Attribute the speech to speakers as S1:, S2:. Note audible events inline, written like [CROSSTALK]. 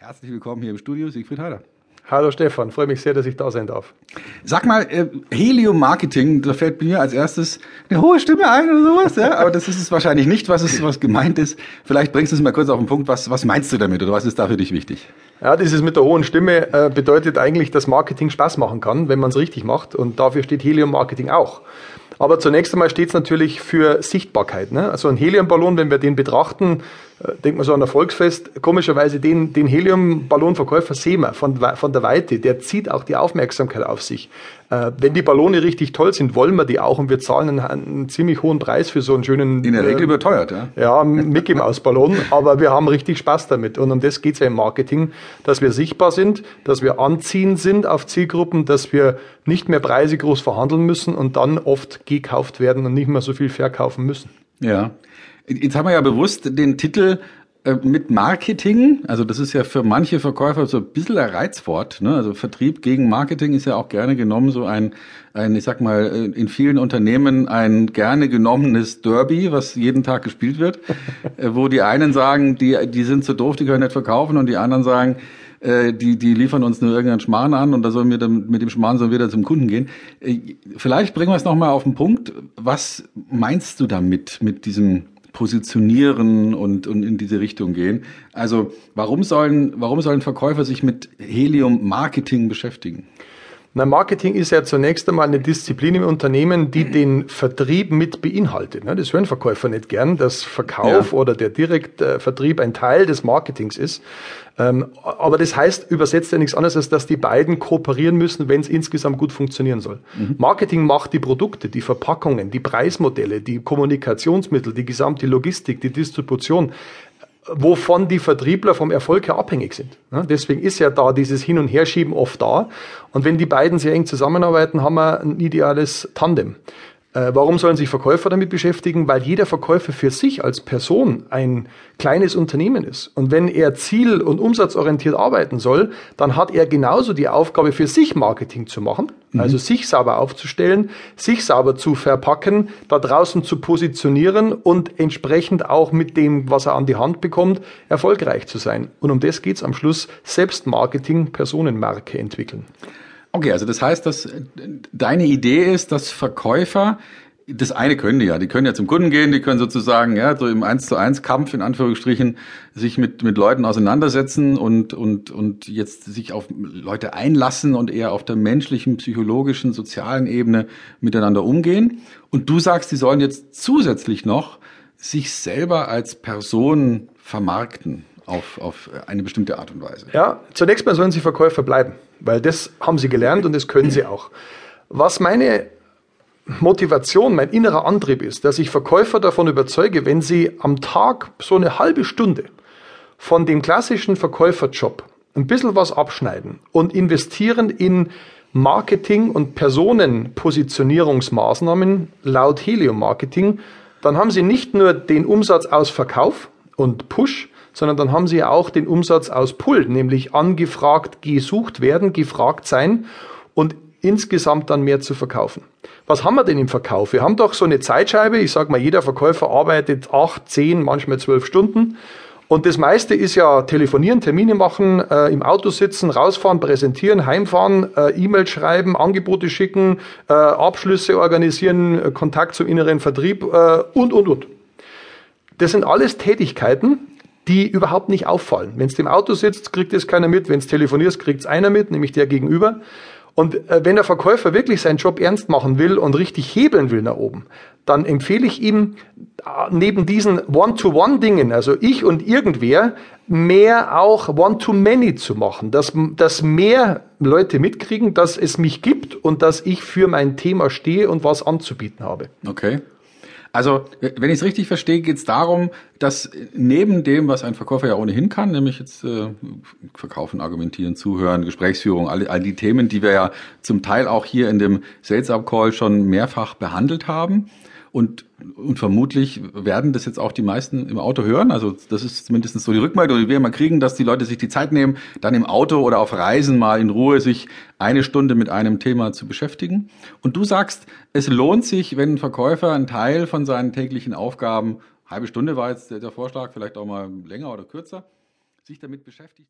S1: Herzlich willkommen hier im Studio, Siegfried Heider.
S2: Hallo Stefan, freue mich sehr, dass ich da sein darf.
S1: Sag mal, äh, Helium-Marketing, da fällt mir als erstes eine hohe Stimme ein oder sowas, ja? aber das ist es wahrscheinlich nicht, was es was gemeint ist. Vielleicht bringst du es mal kurz auf den Punkt, was, was meinst du damit oder was ist da für dich wichtig?
S2: Ja, dieses mit der hohen Stimme äh, bedeutet eigentlich, dass Marketing Spaß machen kann, wenn man es richtig macht und dafür steht Helium-Marketing auch. Aber zunächst einmal steht es natürlich für Sichtbarkeit. Ne? Also ein Heliumballon, wenn wir den betrachten, denkt man so an ein Volksfest, komischerweise den, den Heliumballonverkäufer sehen wir von, von der Weite, der zieht auch die Aufmerksamkeit auf sich. Äh, wenn die Ballone richtig toll sind, wollen wir die auch und wir zahlen einen, einen ziemlich hohen Preis für so einen schönen...
S1: In der Regel äh, überteuert, ja.
S2: Ja, Mickey Maus Ballon, [LAUGHS] aber wir haben richtig Spaß damit und um das geht's ja im Marketing, dass wir sichtbar sind, dass wir anziehend sind auf Zielgruppen, dass wir nicht mehr Preise groß verhandeln müssen und dann oft gekauft werden und nicht mehr so viel verkaufen müssen.
S1: Ja, Jetzt haben wir ja bewusst den Titel äh, mit Marketing, also das ist ja für manche Verkäufer so ein bisschen ein Reizwort. Ne? Also Vertrieb gegen Marketing ist ja auch gerne genommen, so ein, ein, ich sag mal, äh, in vielen Unternehmen ein gerne genommenes Derby, was jeden Tag gespielt wird, [LAUGHS] äh, wo die einen sagen, die, die sind zu doof, die können nicht verkaufen und die anderen sagen, die, die liefern uns nur irgendeinen Schmarrn an und da sollen wir dann, mit dem Schmarrn sollen wir dann zum Kunden gehen. Vielleicht bringen wir es nochmal auf den Punkt. Was meinst du damit, mit diesem positionieren und, und in diese Richtung gehen. Also warum sollen, warum sollen Verkäufer sich mit Helium-Marketing beschäftigen?
S2: Na, Marketing ist ja zunächst einmal eine Disziplin im Unternehmen, die den Vertrieb mit beinhaltet. Ne? Das hören Verkäufer nicht gern, dass Verkauf ja. oder der Direktvertrieb ein Teil des Marketings ist. Ähm, aber das heißt, übersetzt ja nichts anderes, als dass die beiden kooperieren müssen, wenn es insgesamt gut funktionieren soll. Mhm. Marketing macht die Produkte, die Verpackungen, die Preismodelle, die Kommunikationsmittel, die gesamte Logistik, die Distribution wovon die Vertriebler vom Erfolg her abhängig sind. Deswegen ist ja da dieses Hin- und Herschieben oft da. Und wenn die beiden sehr eng zusammenarbeiten, haben wir ein ideales Tandem. Äh, warum sollen sich Verkäufer damit beschäftigen? Weil jeder Verkäufer für sich als Person ein kleines Unternehmen ist. Und wenn er ziel- und umsatzorientiert arbeiten soll, dann hat er genauso die Aufgabe, für sich Marketing zu machen, mhm. also sich sauber aufzustellen, sich sauber zu verpacken, da draußen zu positionieren und entsprechend auch mit dem, was er an die Hand bekommt, erfolgreich zu sein. Und um das geht's am Schluss, Selbstmarketing, Personenmarke entwickeln.
S1: Okay, also das heißt, dass deine Idee ist, dass Verkäufer das eine können die ja, die können ja zum Kunden gehen, die können sozusagen ja so im eins zu eins Kampf in Anführungsstrichen sich mit mit Leuten auseinandersetzen und und und jetzt sich auf Leute einlassen und eher auf der menschlichen, psychologischen, sozialen Ebene miteinander umgehen. Und du sagst, die sollen jetzt zusätzlich noch sich selber als Person vermarkten auf, auf eine bestimmte Art und Weise.
S2: Ja, zunächst mal sollen sie Verkäufer bleiben, weil das haben sie gelernt und das können sie auch. Was meine Motivation, mein innerer Antrieb ist, dass ich Verkäufer davon überzeuge, wenn sie am Tag so eine halbe Stunde von dem klassischen Verkäuferjob ein bisschen was abschneiden und investieren in Marketing und Personenpositionierungsmaßnahmen laut Helium Marketing, dann haben sie nicht nur den Umsatz aus Verkauf und Push, sondern dann haben sie auch den Umsatz aus Pull, nämlich angefragt, gesucht werden, gefragt sein und insgesamt dann mehr zu verkaufen. Was haben wir denn im Verkauf? Wir haben doch so eine Zeitscheibe, ich sage mal, jeder Verkäufer arbeitet acht, zehn, manchmal zwölf Stunden. Und das meiste ist ja telefonieren, Termine machen, äh, im Auto sitzen, rausfahren, präsentieren, heimfahren, äh, E-Mail schreiben, Angebote schicken, äh, Abschlüsse organisieren, äh, Kontakt zum inneren Vertrieb äh, und, und, und. Das sind alles Tätigkeiten, die überhaupt nicht auffallen. Wenn es im Auto sitzt, kriegt es keiner mit. Wenn es telefonierst, kriegt es einer mit, nämlich der gegenüber. Und äh, wenn der Verkäufer wirklich seinen Job ernst machen will und richtig hebeln will nach oben, dann empfehle ich ihm äh, neben diesen One-to-One-Dingen, also ich und irgendwer, mehr auch One-to-Many zu machen, dass, dass mehr Leute mitkriegen, dass es mich gibt und dass ich für mein Thema stehe und was anzubieten habe.
S1: Okay. Also, wenn ich es richtig verstehe, geht es darum, dass neben dem, was ein Verkäufer ja ohnehin kann, nämlich jetzt äh, verkaufen, argumentieren, zuhören, Gesprächsführung, all, all die Themen, die wir ja zum Teil auch hier in dem Sales Up Call schon mehrfach behandelt haben, und, und vermutlich werden das jetzt auch die meisten im Auto hören. Also das ist zumindest so die Rückmeldung, die wir immer kriegen, dass die Leute sich die Zeit nehmen, dann im Auto oder auf Reisen mal in Ruhe sich eine Stunde mit einem Thema zu beschäftigen. Und du sagst, es lohnt sich, wenn ein Verkäufer einen Teil von seinen täglichen Aufgaben, halbe Stunde war jetzt der Vorschlag, vielleicht auch mal länger oder kürzer, sich damit beschäftigt.